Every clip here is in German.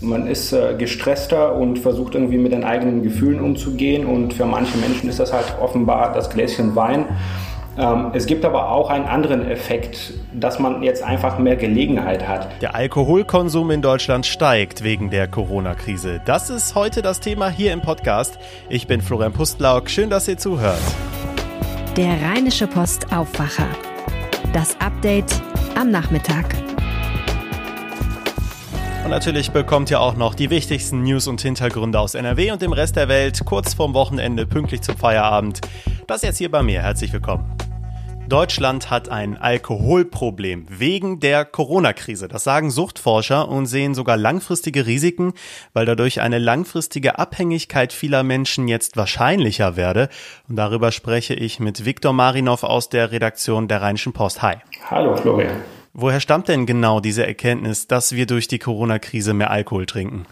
Man ist äh, gestresster und versucht irgendwie mit den eigenen Gefühlen umzugehen und für manche Menschen ist das halt offenbar das Gläschen Wein. Ähm, es gibt aber auch einen anderen Effekt, dass man jetzt einfach mehr Gelegenheit hat. Der Alkoholkonsum in Deutschland steigt wegen der Corona-Krise. Das ist heute das Thema hier im Podcast. Ich bin Florian Pustlauk. Schön, dass ihr zuhört. Der Rheinische Post Aufwacher. Das Update am Nachmittag. Und natürlich bekommt ihr auch noch die wichtigsten News und Hintergründe aus NRW und dem Rest der Welt kurz vorm Wochenende pünktlich zum Feierabend. Das jetzt hier bei mir. Herzlich willkommen. Deutschland hat ein Alkoholproblem wegen der Corona-Krise. Das sagen Suchtforscher und sehen sogar langfristige Risiken, weil dadurch eine langfristige Abhängigkeit vieler Menschen jetzt wahrscheinlicher werde. Und darüber spreche ich mit Viktor Marinov aus der Redaktion der Rheinischen Post. Hi. Hallo Florian. Woher stammt denn genau diese Erkenntnis, dass wir durch die Corona-Krise mehr Alkohol trinken?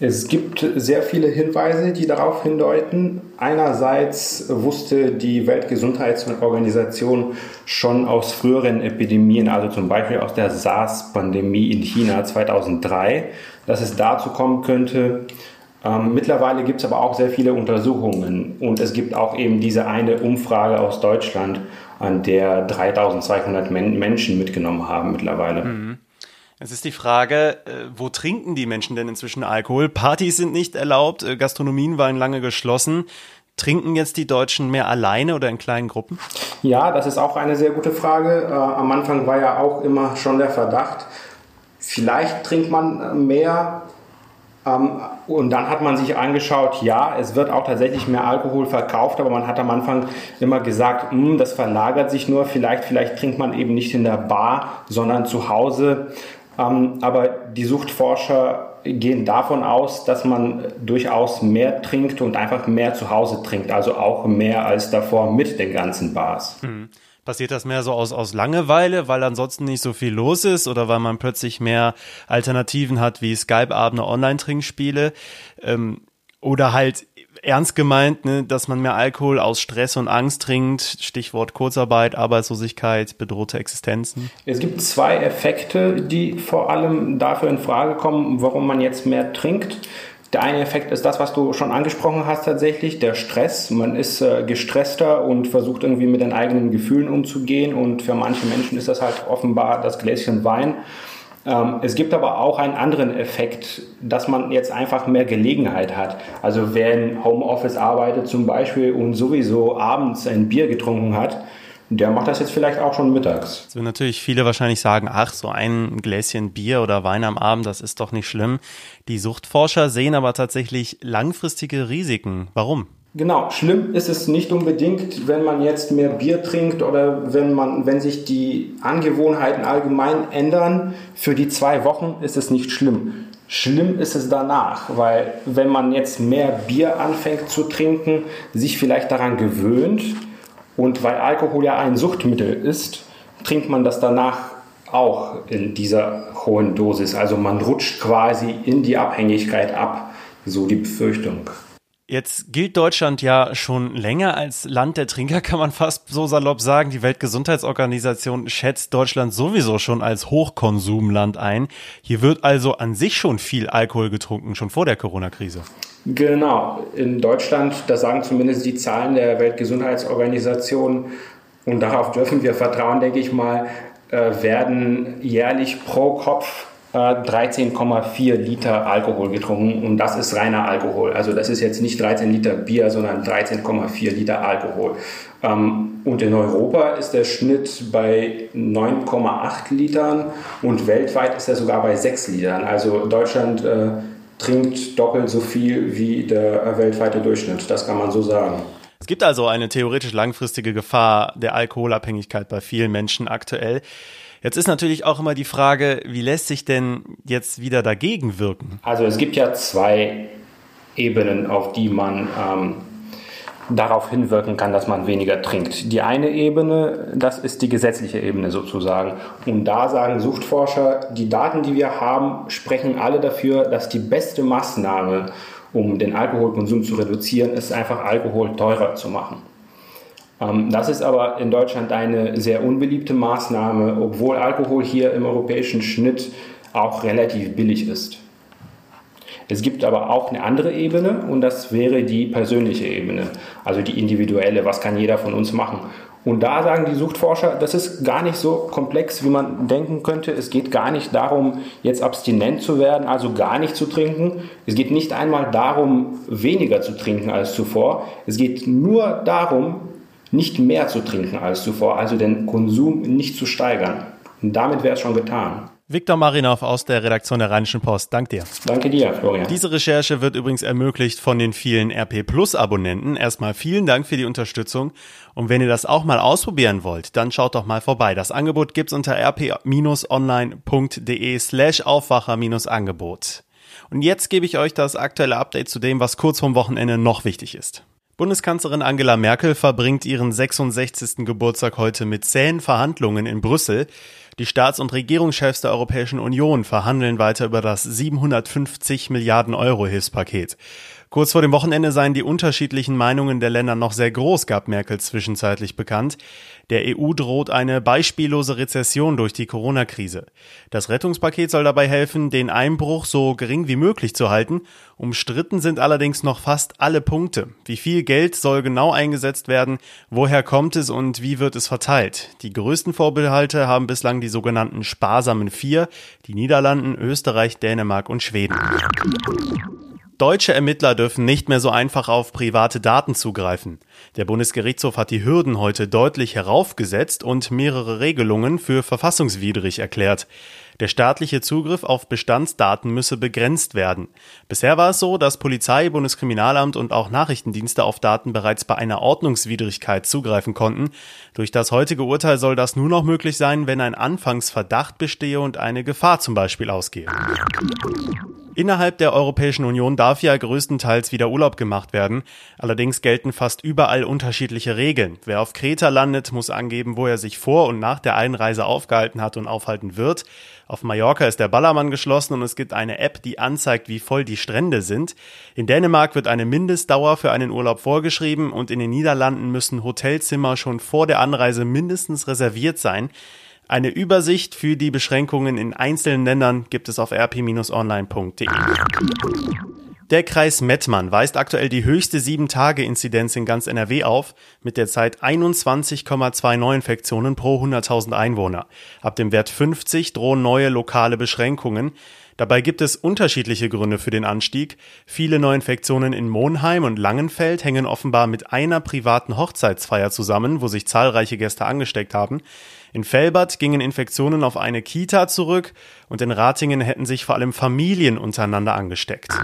Es gibt sehr viele Hinweise, die darauf hindeuten. Einerseits wusste die Weltgesundheitsorganisation schon aus früheren Epidemien, also zum Beispiel aus der SARS-Pandemie in China 2003, dass es dazu kommen könnte. Ähm, mittlerweile gibt es aber auch sehr viele Untersuchungen und es gibt auch eben diese eine Umfrage aus Deutschland, an der 3200 Men Menschen mitgenommen haben mittlerweile. Mhm. Es ist die Frage, äh, wo trinken die Menschen denn inzwischen Alkohol? Partys sind nicht erlaubt, äh, Gastronomien waren lange geschlossen. Trinken jetzt die Deutschen mehr alleine oder in kleinen Gruppen? Ja, das ist auch eine sehr gute Frage. Äh, am Anfang war ja auch immer schon der Verdacht, vielleicht trinkt man mehr. Und dann hat man sich angeschaut, ja, es wird auch tatsächlich mehr Alkohol verkauft, aber man hat am Anfang immer gesagt, hm, das verlagert sich nur, vielleicht, vielleicht trinkt man eben nicht in der Bar, sondern zu Hause. Ähm, aber die Suchtforscher gehen davon aus, dass man durchaus mehr trinkt und einfach mehr zu Hause trinkt, also auch mehr als davor mit den ganzen Bars. Mhm. Passiert das mehr so aus, aus Langeweile, weil ansonsten nicht so viel los ist oder weil man plötzlich mehr Alternativen hat wie Skype-Abende, Online-Trinkspiele? Ähm, oder halt ernst gemeint, ne, dass man mehr Alkohol aus Stress und Angst trinkt, Stichwort Kurzarbeit, Arbeitslosigkeit, bedrohte Existenzen? Es gibt zwei Effekte, die vor allem dafür in Frage kommen, warum man jetzt mehr trinkt. Der eine Effekt ist das, was du schon angesprochen hast tatsächlich, der Stress. Man ist äh, gestresster und versucht irgendwie mit den eigenen Gefühlen umzugehen und für manche Menschen ist das halt offenbar das Gläschen Wein. Ähm, es gibt aber auch einen anderen Effekt, dass man jetzt einfach mehr Gelegenheit hat. Also wer in Homeoffice arbeitet zum Beispiel und sowieso abends ein Bier getrunken hat, der macht das jetzt vielleicht auch schon mittags. Jetzt würden natürlich viele wahrscheinlich sagen, ach, so ein Gläschen Bier oder Wein am Abend, das ist doch nicht schlimm. Die Suchtforscher sehen aber tatsächlich langfristige Risiken. Warum? Genau, schlimm ist es nicht unbedingt, wenn man jetzt mehr Bier trinkt oder wenn man, wenn sich die Angewohnheiten allgemein ändern. Für die zwei Wochen ist es nicht schlimm. Schlimm ist es danach, weil wenn man jetzt mehr Bier anfängt zu trinken, sich vielleicht daran gewöhnt und weil Alkohol ja ein Suchtmittel ist, trinkt man das danach auch in dieser hohen Dosis. Also man rutscht quasi in die Abhängigkeit ab, so die Befürchtung. Jetzt gilt Deutschland ja schon länger als Land der Trinker, kann man fast so salopp sagen. Die Weltgesundheitsorganisation schätzt Deutschland sowieso schon als Hochkonsumland ein. Hier wird also an sich schon viel Alkohol getrunken, schon vor der Corona-Krise. Genau. In Deutschland, das sagen zumindest die Zahlen der Weltgesundheitsorganisation, und darauf dürfen wir vertrauen, denke ich mal, äh, werden jährlich pro Kopf 13,4 äh, Liter Alkohol getrunken und das ist reiner Alkohol. Also das ist jetzt nicht 13 Liter Bier, sondern 13,4 Liter Alkohol. Ähm, und in Europa ist der Schnitt bei 9,8 Litern und weltweit ist er sogar bei 6 Litern. Also Deutschland äh, trinkt doppelt so viel wie der weltweite Durchschnitt. Das kann man so sagen. Es gibt also eine theoretisch langfristige Gefahr der Alkoholabhängigkeit bei vielen Menschen aktuell. Jetzt ist natürlich auch immer die Frage, wie lässt sich denn jetzt wieder dagegen wirken? Also es gibt ja zwei Ebenen, auf die man ähm, darauf hinwirken kann, dass man weniger trinkt. Die eine Ebene, das ist die gesetzliche Ebene sozusagen. Und da sagen Suchtforscher, die Daten, die wir haben, sprechen alle dafür, dass die beste Maßnahme, um den Alkoholkonsum zu reduzieren, ist einfach Alkohol teurer zu machen. Ähm, das ist aber in Deutschland eine sehr unbeliebte Maßnahme, obwohl Alkohol hier im europäischen Schnitt auch relativ billig ist. Es gibt aber auch eine andere Ebene und das wäre die persönliche Ebene, also die individuelle, was kann jeder von uns machen. Und da sagen die Suchtforscher, das ist gar nicht so komplex, wie man denken könnte. Es geht gar nicht darum, jetzt abstinent zu werden, also gar nicht zu trinken. Es geht nicht einmal darum, weniger zu trinken als zuvor. Es geht nur darum, nicht mehr zu trinken als zuvor, also den Konsum nicht zu steigern. Und damit wäre es schon getan. Viktor Marinov aus der Redaktion der Rheinischen Post. Dank dir. Danke dir, Florian. Diese Recherche wird übrigens ermöglicht von den vielen RP Plus Abonnenten. Erstmal vielen Dank für die Unterstützung. Und wenn ihr das auch mal ausprobieren wollt, dann schaut doch mal vorbei. Das Angebot gibt's unter rp-online.de slash Aufwacher-Angebot. Und jetzt gebe ich euch das aktuelle Update zu dem, was kurz vorm Wochenende noch wichtig ist. Bundeskanzlerin Angela Merkel verbringt ihren 66. Geburtstag heute mit zähen Verhandlungen in Brüssel. Die Staats- und Regierungschefs der Europäischen Union verhandeln weiter über das 750 Milliarden Euro Hilfspaket. Kurz vor dem Wochenende seien die unterschiedlichen Meinungen der Länder noch sehr groß, gab Merkel zwischenzeitlich bekannt. Der EU droht eine beispiellose Rezession durch die Corona-Krise. Das Rettungspaket soll dabei helfen, den Einbruch so gering wie möglich zu halten. Umstritten sind allerdings noch fast alle Punkte. Wie viel Geld soll genau eingesetzt werden? Woher kommt es und wie wird es verteilt? Die größten Vorbehalte haben bislang die sogenannten sparsamen Vier, die Niederlanden, Österreich, Dänemark und Schweden. Deutsche Ermittler dürfen nicht mehr so einfach auf private Daten zugreifen. Der Bundesgerichtshof hat die Hürden heute deutlich heraufgesetzt und mehrere Regelungen für verfassungswidrig erklärt. Der staatliche Zugriff auf Bestandsdaten müsse begrenzt werden. Bisher war es so, dass Polizei, Bundeskriminalamt und auch Nachrichtendienste auf Daten bereits bei einer Ordnungswidrigkeit zugreifen konnten. Durch das heutige Urteil soll das nur noch möglich sein, wenn ein Anfangsverdacht bestehe und eine Gefahr zum Beispiel ausgehe. Innerhalb der Europäischen Union darf ja größtenteils wieder Urlaub gemacht werden. Allerdings gelten fast überall unterschiedliche Regeln. Wer auf Kreta landet, muss angeben, wo er sich vor und nach der Einreise aufgehalten hat und aufhalten wird. Auf Mallorca ist der Ballermann geschlossen und es gibt eine App, die anzeigt, wie voll die Strände sind. In Dänemark wird eine Mindestdauer für einen Urlaub vorgeschrieben und in den Niederlanden müssen Hotelzimmer schon vor der Anreise mindestens reserviert sein. Eine Übersicht für die Beschränkungen in einzelnen Ländern gibt es auf rp-online.de. Der Kreis Mettmann weist aktuell die höchste 7-Tage-Inzidenz in ganz NRW auf, mit der Zeit 21,2 Neuinfektionen pro 100.000 Einwohner. Ab dem Wert 50 drohen neue lokale Beschränkungen. Dabei gibt es unterschiedliche Gründe für den Anstieg. Viele Neuinfektionen in Monheim und Langenfeld hängen offenbar mit einer privaten Hochzeitsfeier zusammen, wo sich zahlreiche Gäste angesteckt haben. In Felbert gingen Infektionen auf eine Kita zurück und in Ratingen hätten sich vor allem Familien untereinander angesteckt.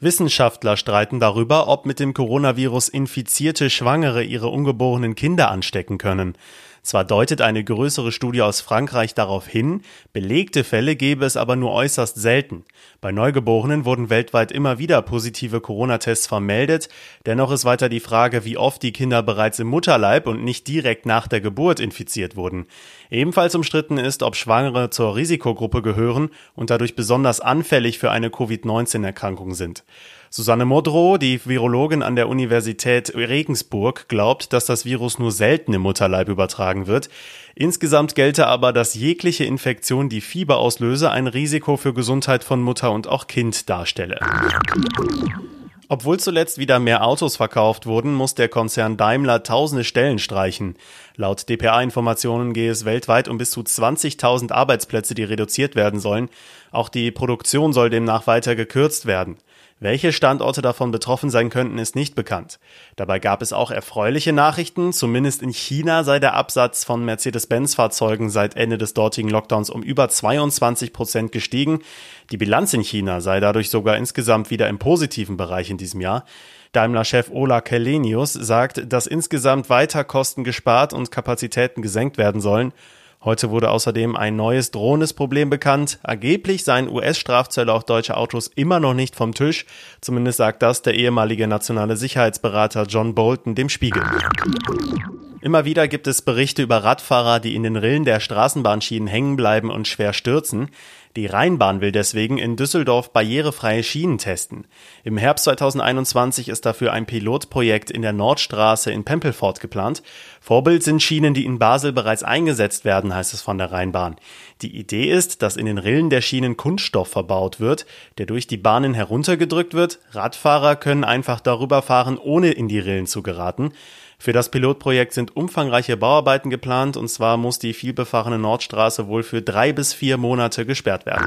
Wissenschaftler streiten darüber, ob mit dem Coronavirus infizierte Schwangere ihre ungeborenen Kinder anstecken können. Zwar deutet eine größere Studie aus Frankreich darauf hin, belegte Fälle gäbe es aber nur äußerst selten. Bei Neugeborenen wurden weltweit immer wieder positive Corona-Tests vermeldet, dennoch ist weiter die Frage, wie oft die Kinder bereits im Mutterleib und nicht direkt nach der Geburt infiziert wurden. Ebenfalls umstritten ist, ob Schwangere zur Risikogruppe gehören und dadurch besonders anfällig für eine Covid-19-Erkrankung sind. Susanne Modrow, die Virologin an der Universität Regensburg, glaubt, dass das Virus nur selten im Mutterleib übertragen wird. Insgesamt gelte aber, dass jegliche Infektion, die Fieber auslöse, ein Risiko für Gesundheit von Mutter und auch Kind darstelle. Obwohl zuletzt wieder mehr Autos verkauft wurden, muss der Konzern Daimler tausende Stellen streichen. Laut DPA-Informationen gehe es weltweit um bis zu 20.000 Arbeitsplätze, die reduziert werden sollen. Auch die Produktion soll demnach weiter gekürzt werden. Welche Standorte davon betroffen sein könnten, ist nicht bekannt. Dabei gab es auch erfreuliche Nachrichten. Zumindest in China sei der Absatz von Mercedes-Benz-Fahrzeugen seit Ende des dortigen Lockdowns um über 22 Prozent gestiegen. Die Bilanz in China sei dadurch sogar insgesamt wieder im positiven Bereich in diesem Jahr. Daimler-Chef Ola Kellenius sagt, dass insgesamt weiter Kosten gespart und Kapazitäten gesenkt werden sollen. Heute wurde außerdem ein neues drohendes Problem bekannt. Angeblich seien US-Strafzölle auf deutsche Autos immer noch nicht vom Tisch. Zumindest sagt das der ehemalige nationale Sicherheitsberater John Bolton dem Spiegel. Immer wieder gibt es Berichte über Radfahrer, die in den Rillen der Straßenbahnschienen hängen bleiben und schwer stürzen. Die Rheinbahn will deswegen in Düsseldorf barrierefreie Schienen testen. Im Herbst 2021 ist dafür ein Pilotprojekt in der Nordstraße in Pempelfort geplant. Vorbild sind Schienen, die in Basel bereits eingesetzt werden, heißt es von der Rheinbahn. Die Idee ist, dass in den Rillen der Schienen Kunststoff verbaut wird, der durch die Bahnen heruntergedrückt wird. Radfahrer können einfach darüber fahren, ohne in die Rillen zu geraten. Für das Pilotprojekt sind umfangreiche Bauarbeiten geplant und zwar muss die vielbefahrene Nordstraße wohl für drei bis vier Monate gesperrt werden.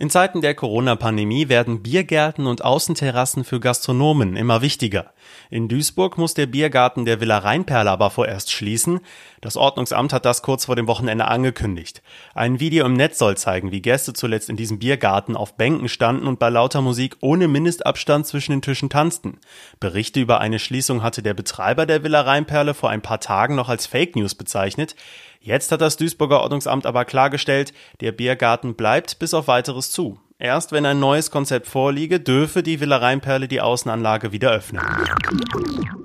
In Zeiten der Corona-Pandemie werden Biergärten und Außenterrassen für Gastronomen immer wichtiger. In Duisburg muss der Biergarten der Villa Rheinperle aber vorerst schließen. Das Ordnungsamt hat das kurz vor dem Wochenende angekündigt. Ein Video im Netz soll zeigen, wie Gäste zuletzt in diesem Biergarten auf Bänken standen und bei lauter Musik ohne Mindestabstand zwischen den Tischen tanzten. Berichte über eine Schließung hatte der Betreiber der Villa Rheinperle vor ein paar Tagen noch als Fake News bezeichnet. Jetzt hat das Duisburger Ordnungsamt aber klargestellt, der Biergarten bleibt bis auf weiteres zu. Erst wenn ein neues Konzept vorliege, dürfe die Villa Rheinperle die Außenanlage wieder öffnen.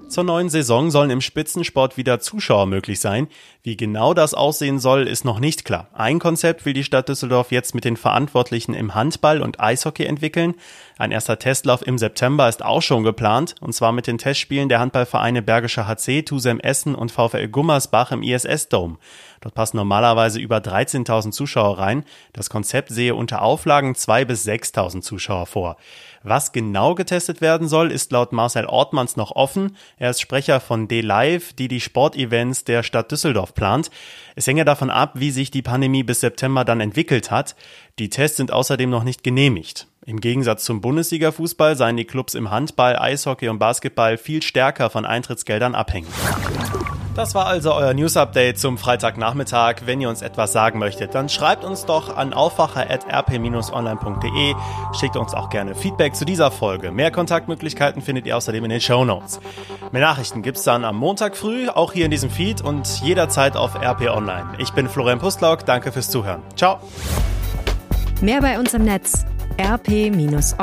Zur neuen Saison sollen im Spitzensport wieder Zuschauer möglich sein. Wie genau das aussehen soll, ist noch nicht klar. Ein Konzept will die Stadt Düsseldorf jetzt mit den Verantwortlichen im Handball und Eishockey entwickeln. Ein erster Testlauf im September ist auch schon geplant, und zwar mit den Testspielen der Handballvereine Bergischer HC, Tusem Essen und VfL Gummersbach im ISS Dome. Dort passen normalerweise über 13.000 Zuschauer rein. Das Konzept sehe unter Auflagen 2.000 bis 6.000 Zuschauer vor. Was genau getestet werden soll, ist laut Marcel Ortmanns noch offen. Er ist Sprecher von D-Live, die die Sportevents der Stadt Düsseldorf plant. Es hänge davon ab, wie sich die Pandemie bis September dann entwickelt hat. Die Tests sind außerdem noch nicht genehmigt. Im Gegensatz zum Bundesliga-Fußball seien die Clubs im Handball, Eishockey und Basketball viel stärker von Eintrittsgeldern abhängig. Das war also euer News Update zum Freitagnachmittag. Wenn ihr uns etwas sagen möchtet, dann schreibt uns doch an aufwacher.rp-online.de. Schickt uns auch gerne Feedback zu dieser Folge. Mehr Kontaktmöglichkeiten findet ihr außerdem in den Show Notes. Mehr Nachrichten gibt's dann am Montag früh, auch hier in diesem Feed und jederzeit auf RP Online. Ich bin Florian Pustlauk, danke fürs Zuhören. Ciao. Mehr bei uns im Netz rp-online.de